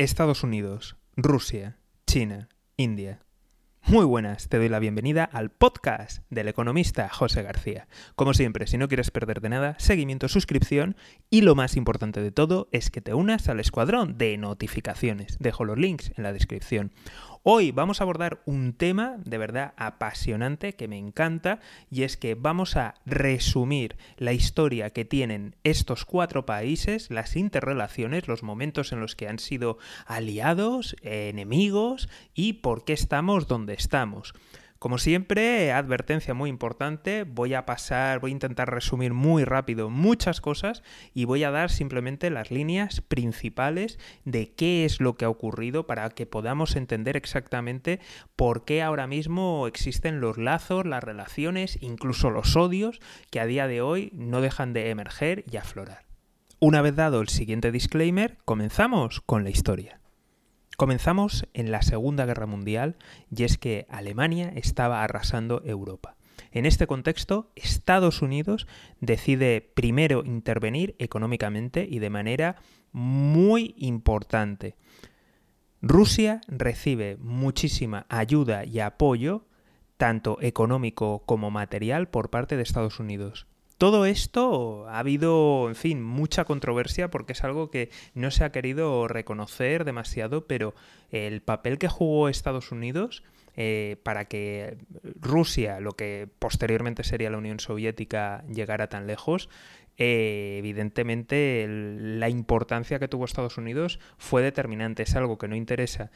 Estados Unidos, Rusia, China, India. Muy buenas, te doy la bienvenida al podcast del economista José García. Como siempre, si no quieres perderte nada, seguimiento, suscripción y lo más importante de todo es que te unas al escuadrón de notificaciones. Dejo los links en la descripción. Hoy vamos a abordar un tema de verdad apasionante que me encanta y es que vamos a resumir la historia que tienen estos cuatro países, las interrelaciones, los momentos en los que han sido aliados, enemigos y por qué estamos donde estamos. Como siempre, advertencia muy importante, voy a pasar, voy a intentar resumir muy rápido muchas cosas y voy a dar simplemente las líneas principales de qué es lo que ha ocurrido para que podamos entender exactamente por qué ahora mismo existen los lazos, las relaciones, incluso los odios que a día de hoy no dejan de emerger y aflorar. Una vez dado el siguiente disclaimer, comenzamos con la historia. Comenzamos en la Segunda Guerra Mundial y es que Alemania estaba arrasando Europa. En este contexto, Estados Unidos decide primero intervenir económicamente y de manera muy importante. Rusia recibe muchísima ayuda y apoyo, tanto económico como material, por parte de Estados Unidos. Todo esto ha habido, en fin, mucha controversia porque es algo que no se ha querido reconocer demasiado, pero el papel que jugó Estados Unidos eh, para que Rusia, lo que posteriormente sería la Unión Soviética, llegara tan lejos, eh, evidentemente la importancia que tuvo Estados Unidos fue determinante. Es algo que no interesa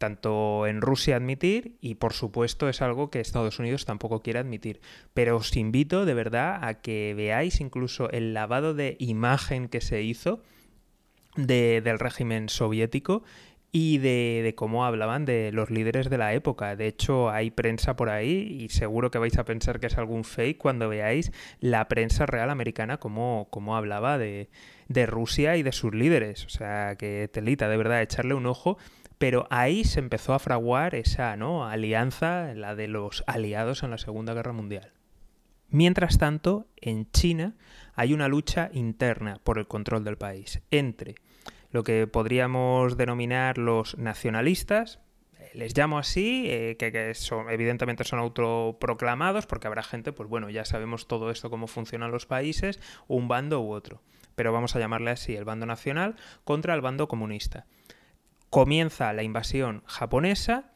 tanto en Rusia admitir y por supuesto es algo que Estados Unidos tampoco quiere admitir. Pero os invito de verdad a que veáis incluso el lavado de imagen que se hizo del régimen soviético y de, de, cómo hablaban de los líderes de la época. De hecho, hay prensa por ahí y seguro que vais a pensar que es algún fake cuando veáis la prensa real americana cómo, cómo hablaba de, de Rusia y de sus líderes. O sea, que telita, de verdad, echarle un ojo pero ahí se empezó a fraguar esa ¿no? alianza, la de los aliados en la Segunda Guerra Mundial. Mientras tanto, en China hay una lucha interna por el control del país entre lo que podríamos denominar los nacionalistas, les llamo así, eh, que, son, evidentemente son autoproclamados, porque habrá gente, pues bueno, ya sabemos todo esto, cómo funcionan los países, un bando u otro. Pero vamos a llamarle así, el bando nacional contra el bando comunista comienza la invasión japonesa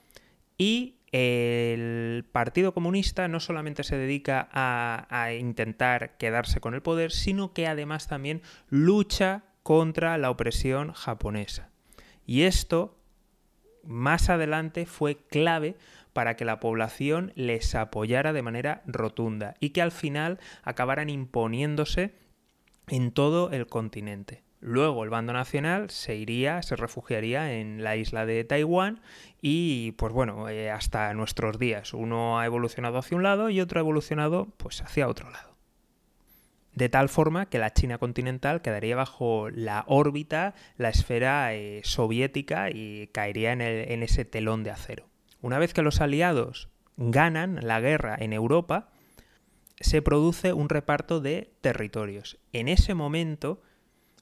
y el Partido Comunista no solamente se dedica a, intentar quedarse con el poder, sino que además también lucha contra la opresión japonesa. Y esto, más adelante, fue clave para que la población les apoyara de manera rotunda y que al final acabaran imponiéndose en todo el continente. Luego el bando nacional se iría, se refugiaría en la isla de Taiwán y pues bueno, eh, hasta nuestros días. Uno ha evolucionado hacia un lado y otro ha evolucionado pues hacia otro lado. De tal forma que la China continental quedaría bajo la órbita, la esfera eh, soviética y caería en, en ese telón de acero. Una vez que los aliados ganan la guerra en Europa, se produce un reparto de territorios. En ese momento,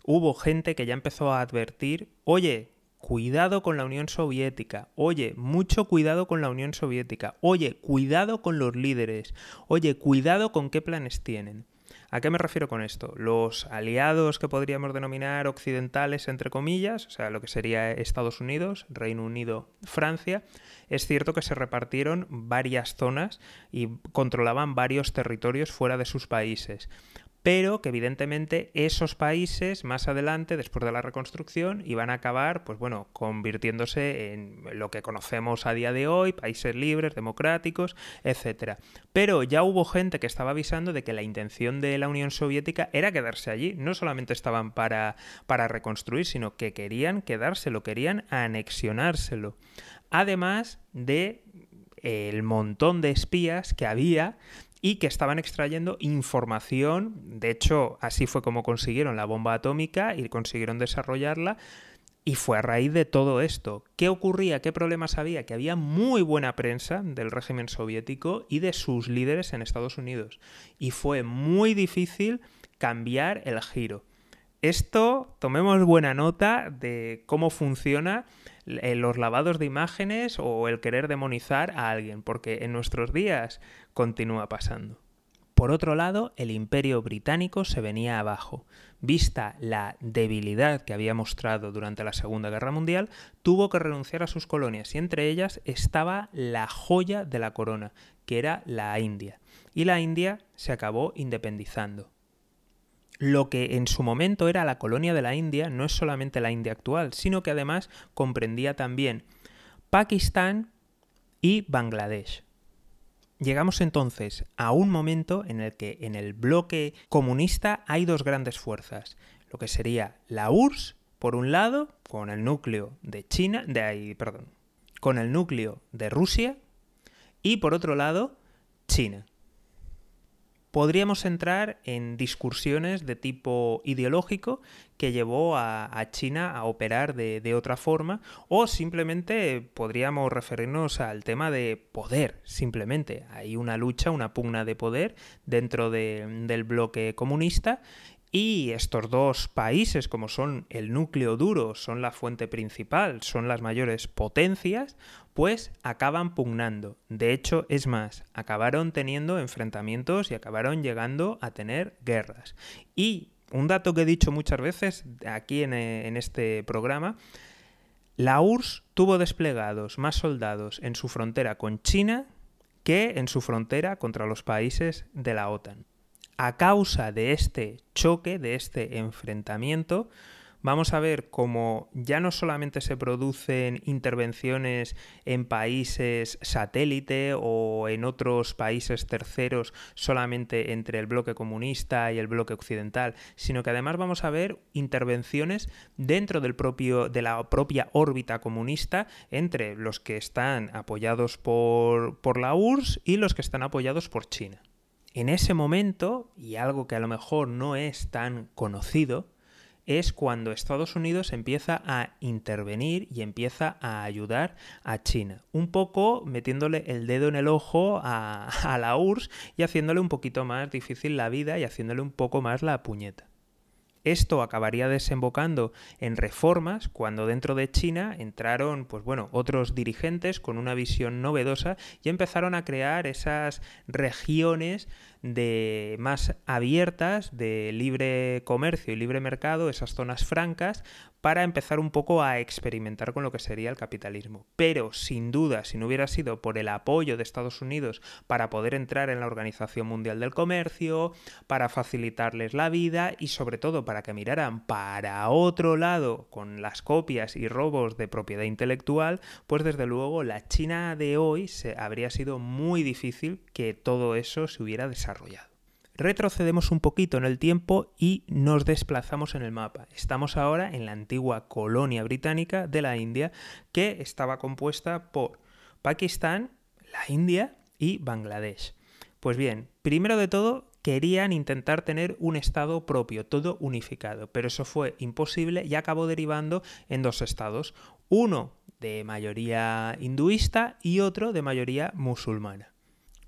hubo gente que ya empezó a advertir, oye, cuidado con la Unión Soviética, oye, mucho cuidado con la Unión Soviética, oye, cuidado con los líderes, oye, cuidado con qué planes tienen. ¿A qué me refiero con esto? Los aliados que podríamos denominar occidentales, entre comillas, o sea, lo que sería Estados Unidos, Reino Unido, Francia, es cierto que se repartieron varias zonas y controlaban varios territorios fuera de sus países pero que evidentemente esos países más adelante, después de la reconstrucción, iban a acabar, pues bueno, convirtiéndose en lo que conocemos a día de hoy, países libres, democráticos, etcétera. Pero ya hubo gente que estaba avisando de que la intención de la Unión Soviética era quedarse allí. No solamente estaban para, para reconstruir, sino que querían quedárselo, querían anexionárselo. Además de el montón de espías que había y que estaban extrayendo información, de hecho así fue como consiguieron la bomba atómica y consiguieron desarrollarla, y fue a raíz de todo esto. ¿Qué ocurría? ¿Qué problemas había? Que había muy buena prensa del régimen soviético y de sus líderes en Estados Unidos. Y fue muy difícil cambiar el giro. Esto, tomemos buena nota de cómo funciona eh, los lavados de imágenes o el querer demonizar a alguien, porque en nuestros días continúa pasando. Por otro lado, el imperio británico se venía abajo. Vista la debilidad que había mostrado durante la Segunda Guerra Mundial, tuvo que renunciar a sus colonias y entre ellas estaba la joya de la corona, que era la India. Y la India se acabó independizando. Lo que en su momento era la colonia de la India no es solamente la India actual, sino que además comprendía también Pakistán y Bangladesh. Llegamos entonces a un momento en el que en el bloque comunista hay dos grandes fuerzas, lo que sería la URSS por un lado, con el núcleo de China, de ahí, perdón, con el núcleo de Rusia y por otro lado China podríamos entrar en discusiones de tipo ideológico que llevó a, China a operar de, otra forma o simplemente podríamos referirnos al tema de poder, simplemente. Hay una lucha, una pugna de poder dentro del bloque comunista y estos dos países, como son el núcleo duro, son la fuente principal, son las mayores potencias, pues acaban pugnando. De hecho, es más, acabaron teniendo enfrentamientos y acabaron llegando a tener guerras. Y un dato que he dicho muchas veces aquí en, en este programa, la URSS tuvo desplegados más soldados en su frontera con China que en su frontera contra los países de la OTAN a causa de este choque, de este enfrentamiento, vamos a ver cómo ya no solamente se producen intervenciones en países satélite o en otros países terceros solamente entre el bloque comunista y el bloque occidental, sino que además vamos a ver intervenciones dentro del propio, de la propia órbita comunista entre los que están apoyados por, por la URSS y los que están apoyados por China. En ese momento, y algo que a lo mejor no es tan conocido, es cuando Estados Unidos empieza a intervenir y empieza a ayudar a China, un poco metiéndole el dedo en el ojo a, a, la URSS y haciéndole un poquito más difícil la vida y haciéndole un poco más la puñeta. Esto acabaría desembocando en reformas cuando dentro de China entraron, pues bueno, otros dirigentes con una visión novedosa y empezaron a crear esas regiones de más abiertas de libre comercio y libre mercado, esas zonas francas, para empezar un poco a experimentar con lo que sería el capitalismo. Pero sin duda, si no hubiera sido por el apoyo de Estados Unidos para poder entrar en la Organización Mundial del Comercio, para facilitarles la vida y sobre todo para que miraran para otro lado con las copias y robos de propiedad intelectual, pues desde luego la China de hoy se habría sido muy difícil que todo eso se hubiera desarrollado. Retrocedemos un poquito en el tiempo y nos desplazamos en el mapa. Estamos ahora en la antigua colonia británica de la India que estaba compuesta por Pakistán, la India y Bangladesh. Pues bien, primero de todo querían intentar tener un estado propio, todo unificado, pero eso fue imposible y acabó derivando en dos estados, uno de mayoría hinduista y otro de mayoría musulmana.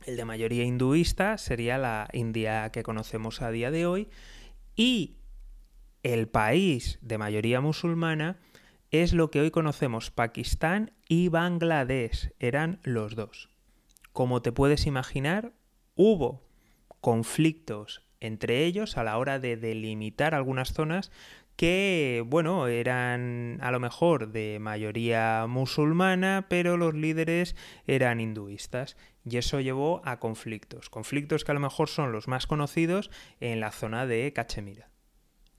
El de mayoría hinduista sería la India que conocemos a día de hoy y el país de mayoría musulmana es lo que hoy conocemos Pakistán y Bangladesh, eran los dos. Como te puedes imaginar, hubo conflictos entre ellos a la hora de delimitar algunas zonas que, bueno, eran a lo mejor de mayoría musulmana, pero los líderes eran hinduistas. Y eso llevó a conflictos, conflictos que a lo mejor son los más conocidos en la zona de Cachemira.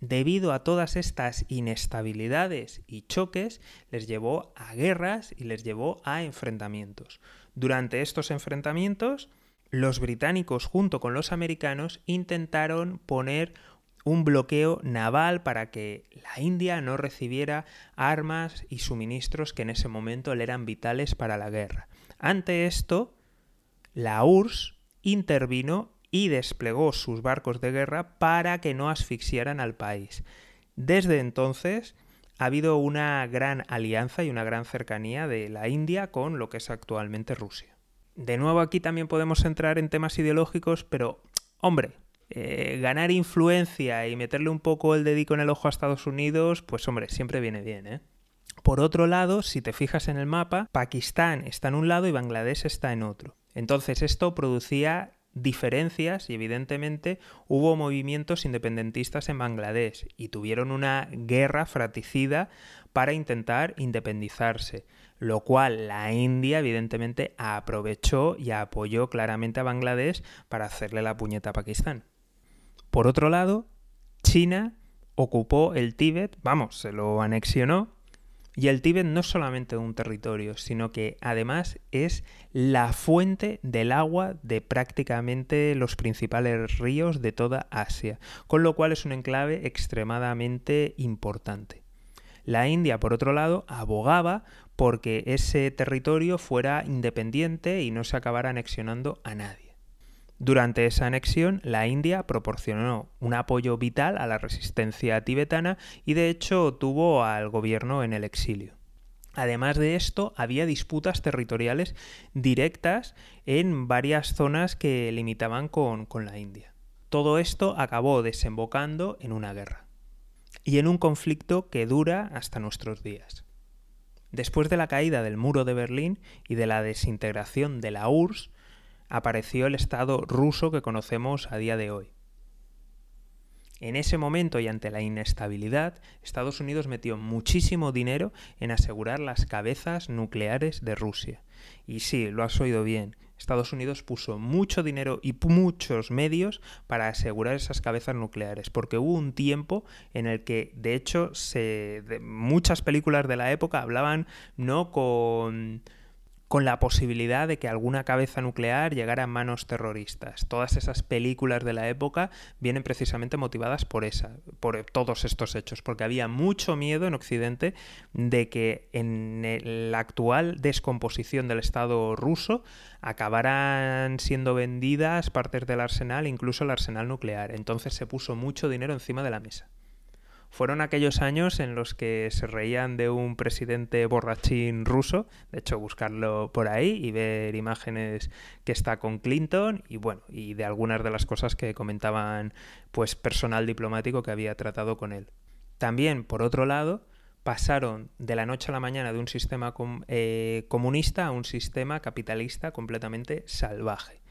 Debido a todas estas inestabilidades y choques, les llevó a guerras y les llevó a enfrentamientos. Durante estos enfrentamientos, los británicos junto con los americanos intentaron poner un bloqueo naval para que la India no recibiera armas y suministros que en ese momento le eran vitales para la guerra. Ante esto, la URSS intervino y desplegó sus barcos de guerra para que no asfixiaran al país. Desde entonces ha habido una gran alianza y una gran cercanía de la India con lo que es actualmente Rusia. De nuevo aquí también podemos entrar en temas ideológicos, pero hombre, eh, ganar influencia y meterle un poco el dedico en el ojo a Estados Unidos, pues hombre, siempre viene bien, ¿eh? Por otro lado, si te fijas en el mapa, Pakistán está en un lado y Bangladesh está en otro. Entonces esto producía diferencias y evidentemente hubo movimientos independentistas en Bangladesh y tuvieron una guerra fratricida para intentar independizarse, lo cual la India evidentemente aprovechó y apoyó claramente a Bangladesh para hacerle la puñeta a Pakistán. Por otro lado, China ocupó el Tíbet, vamos, se lo anexionó y el Tíbet no es solamente un territorio, sino que además es la fuente del agua de prácticamente los principales ríos de toda Asia, con lo cual es un enclave extremadamente importante. La India, por otro lado, abogaba porque ese territorio fuera independiente y no se acabara anexionando a nadie. Durante esa anexión, la India proporcionó un apoyo vital a la resistencia tibetana y de hecho tuvo al gobierno en el exilio. Además de esto, había disputas territoriales directas en varias zonas que limitaban con, con la India. Todo esto acabó desembocando en una guerra y en un conflicto que dura hasta nuestros días. Después de la caída del muro de Berlín y de la desintegración de la URSS, apareció el Estado ruso que conocemos a día de hoy. En ese momento y ante la inestabilidad, Estados Unidos metió muchísimo dinero en asegurar las cabezas nucleares de Rusia. Y sí, lo has oído bien, Estados Unidos puso mucho dinero y muchos medios para asegurar esas cabezas nucleares, porque hubo un tiempo en el que, de hecho, muchas películas de la época hablaban no con con la posibilidad de que alguna cabeza nuclear llegara a manos terroristas. Todas esas películas de la época vienen precisamente motivadas por esa, por todos estos hechos, porque había mucho miedo en Occidente de que en la actual descomposición del Estado ruso acabaran siendo vendidas partes del arsenal, incluso el arsenal nuclear. Entonces se puso mucho dinero encima de la mesa. Fueron aquellos años en los que se reían de un presidente borrachín ruso, de hecho buscarlo por ahí y ver imágenes que está con Clinton y bueno, y de algunas de las cosas que comentaban pues personal diplomático que había tratado con él. También, por otro lado, pasaron de la noche a la mañana de un sistema eh, comunista a un sistema capitalista completamente salvaje.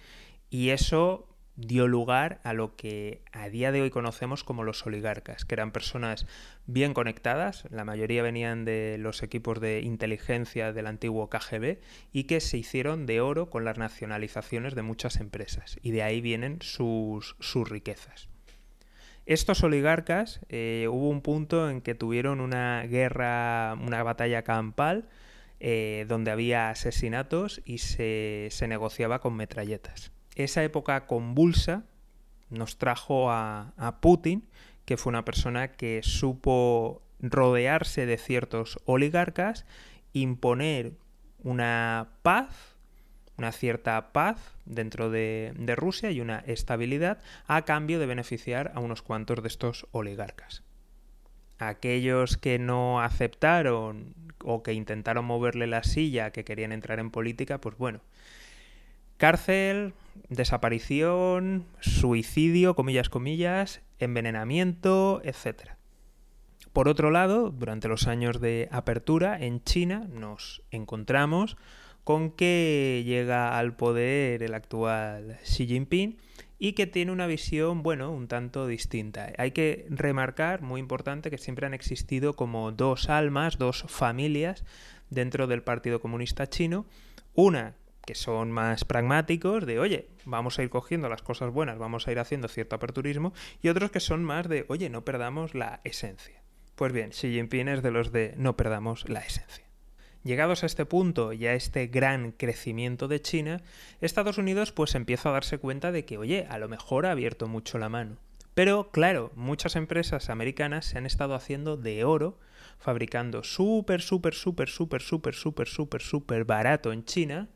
Y eso dio lugar a lo que a día de hoy conocemos como los oligarcas, que eran personas bien conectadas, la mayoría venían de los equipos de inteligencia del antiguo KGB y que se hicieron de oro con las nacionalizaciones de muchas empresas y de ahí vienen sus, riquezas. Estos oligarcas eh, hubo un punto en que tuvieron una guerra, una batalla campal, eh, donde había asesinatos y se negociaba con metralletas esa época convulsa nos trajo a, Putin, que fue una persona que supo rodearse de ciertos oligarcas, imponer una paz, una cierta paz dentro de, de, Rusia y una estabilidad a cambio de beneficiar a unos cuantos de estos oligarcas. Aquellos que no aceptaron o que intentaron moverle la silla, que querían entrar en política, pues bueno, cárcel, desaparición, suicidio, comillas, comillas, envenenamiento, etc. Por otro lado, durante los años de apertura en China nos encontramos con que llega al poder el actual Xi Jinping y que tiene una visión, bueno, un tanto distinta. Hay que remarcar, muy importante, que siempre han existido como dos almas, dos familias dentro del Partido Comunista Chino. Una que son más pragmáticos, de oye, vamos a ir cogiendo las cosas buenas, vamos a ir haciendo cierto aperturismo, y otros que son más de oye, no perdamos la esencia. Pues bien, Xi Jinping es de los de no perdamos la esencia. Llegados a este punto y a este gran crecimiento de China, Estados Unidos pues empieza a darse cuenta de que, oye, a lo mejor ha abierto mucho la mano. Pero claro, muchas empresas americanas se han estado haciendo de oro, fabricando súper, súper, súper, súper, súper, súper, súper, súper barato en China,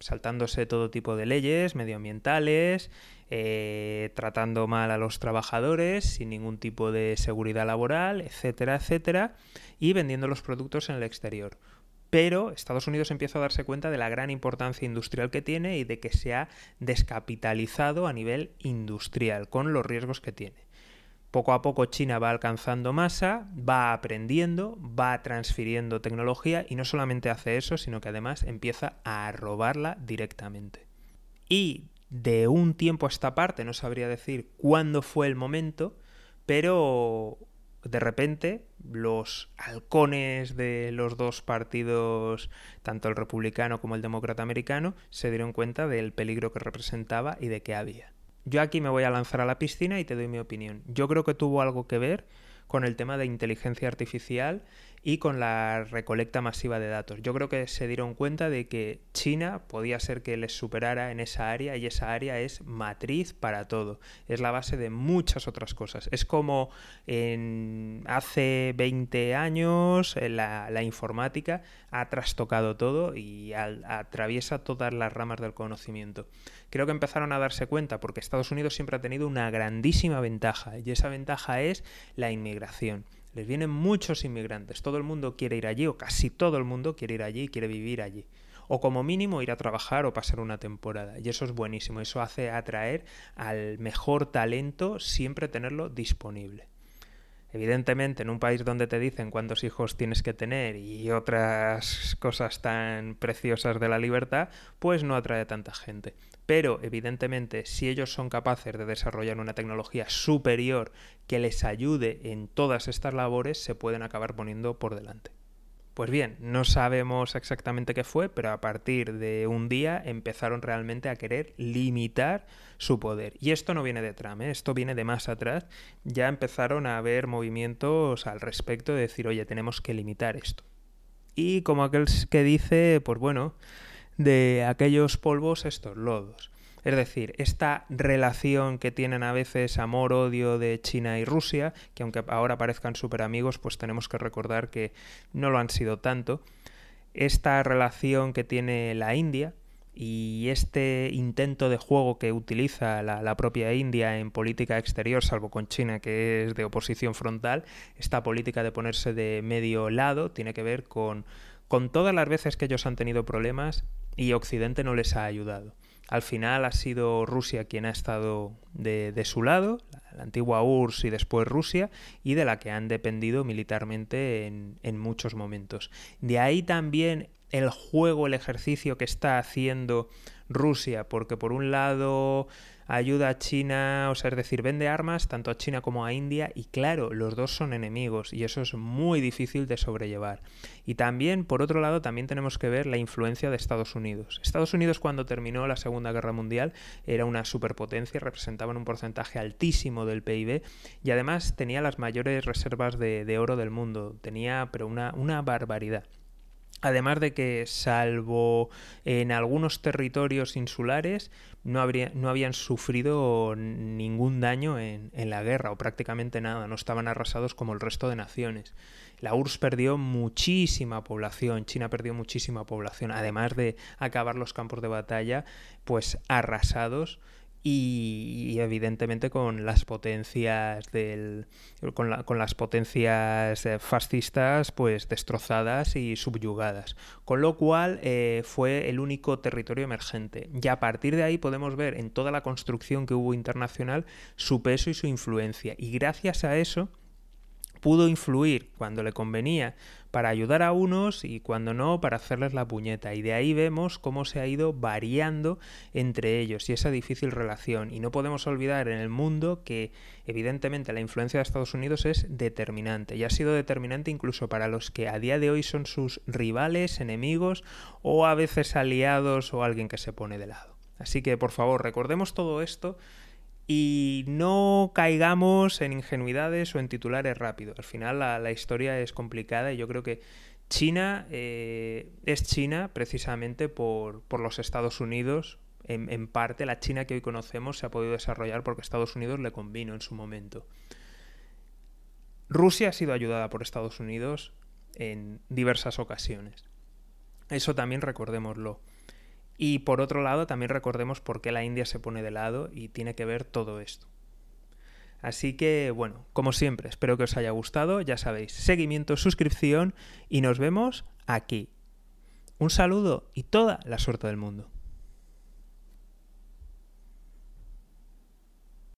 saltándose todo tipo de leyes medioambientales, eh, tratando mal a los trabajadores sin ningún tipo de seguridad laboral, etcétera, etcétera, y vendiendo los productos en el exterior. pero Estados Unidos empieza a darse cuenta de la gran importancia industrial que tiene y de que se ha descapitalizado a nivel industrial, con los riesgos que tiene. Poco a poco China va alcanzando masa, va aprendiendo, va transfiriendo tecnología y no solamente hace eso, sino que además empieza a robarla directamente. Y de un tiempo a esta parte, no sabría decir cuándo fue el momento, pero de repente los halcones de los dos partidos, tanto el republicano como el demócrata americano, se dieron cuenta del peligro que representaba y de qué había. Yo aquí me voy a lanzar a la piscina y te doy mi opinión. Yo creo que tuvo algo que ver con el tema de inteligencia artificial y con la recolecta masiva de datos. Yo creo que se dieron cuenta de que China podía ser que les superara en esa área y esa área es matriz para todo. Es la base de muchas otras cosas. Es como en hace 20 años eh, la, la informática ha trastocado todo y atraviesa todas las ramas del conocimiento. Creo que empezaron a darse cuenta porque Estados Unidos siempre ha tenido una grandísima ventaja y esa ventaja es la inmigración. Les vienen muchos inmigrantes, todo el mundo quiere ir allí, o casi todo el mundo quiere ir allí y quiere vivir allí. O como mínimo ir a trabajar o pasar una temporada. Y eso es buenísimo, eso hace atraer al mejor talento, siempre tenerlo disponible. Evidentemente, en un país donde te dicen cuántos hijos tienes que tener y otras cosas tan preciosas de la libertad, pues no atrae a tanta gente. Pero, evidentemente, si ellos son capaces de desarrollar una tecnología superior que les ayude en todas estas labores, se pueden acabar poniendo por delante. Pues bien, no sabemos exactamente qué fue, pero a partir de un día empezaron realmente a querer limitar su poder. Y esto no viene de Trump, ¿eh? esto viene de más atrás. Ya empezaron a haber movimientos al respecto de decir, oye, tenemos que limitar esto. Y como aquel que dice, pues bueno, de aquellos polvos estos lodos. Es decir, esta relación que tienen a veces amor-odio de China y Rusia, que aunque ahora parezcan súper amigos, pues tenemos que recordar que no lo han sido tanto. Esta relación que tiene la India, y este intento de juego que utiliza la, propia India en política exterior, salvo con China, que es de oposición frontal, esta política de ponerse de medio lado tiene que ver con, con todas las veces que ellos han tenido problemas y Occidente no les ha ayudado. Al final ha sido Rusia quien ha estado de, su lado, la, antigua URSS y después Rusia, y de la que han dependido militarmente en, muchos momentos. De ahí también el juego, el ejercicio que está haciendo Rusia, porque por un lado ayuda a China, o sea, es decir, vende armas tanto a China como a India y claro, los dos son enemigos y eso es muy difícil de sobrellevar. Y también, por otro lado, también tenemos que ver la influencia de Estados Unidos. Estados Unidos cuando terminó la Segunda Guerra Mundial era una superpotencia, representaban un porcentaje altísimo del PIB y además tenía las mayores reservas de, de oro del mundo, tenía pero una, una barbaridad. Además de que, salvo en algunos territorios insulares, no, habría, no habían sufrido ningún daño en, en, la guerra, o prácticamente nada, no estaban arrasados como el resto de naciones. La URSS perdió muchísima población, China perdió muchísima población, además de acabar los campos de batalla, pues arrasados y, evidentemente con las potencias del con, con, las potencias eh, fascistas pues destrozadas y subyugadas. Con lo cual eh, fue el único territorio emergente. Y a partir de ahí podemos ver en toda la construcción que hubo internacional su peso y su influencia. Y gracias a eso pudo influir cuando le convenía para ayudar a unos y cuando no para hacerles la puñeta. Y de ahí vemos cómo se ha ido variando entre ellos y esa difícil relación. Y no podemos olvidar en el mundo que evidentemente la influencia de Estados Unidos es determinante y ha sido determinante incluso para los que a día de hoy son sus rivales, enemigos o a veces aliados o alguien que se pone de lado. Así que por favor recordemos todo esto y no caigamos en ingenuidades o en titulares rápidos. Al final la, historia es complicada y yo creo que China eh, es China precisamente por, los Estados Unidos. En, en, parte la China que hoy conocemos se ha podido desarrollar porque Estados Unidos le convino en su momento. Rusia ha sido ayudada por Estados Unidos en diversas ocasiones. Eso también recordémoslo. Y por otro lado, también recordemos por qué la India se pone de lado y tiene que ver todo esto. Así que, bueno, como siempre, espero que os haya gustado. Ya sabéis, seguimiento, suscripción y nos vemos aquí, Un saludo y toda la suerte del mundo.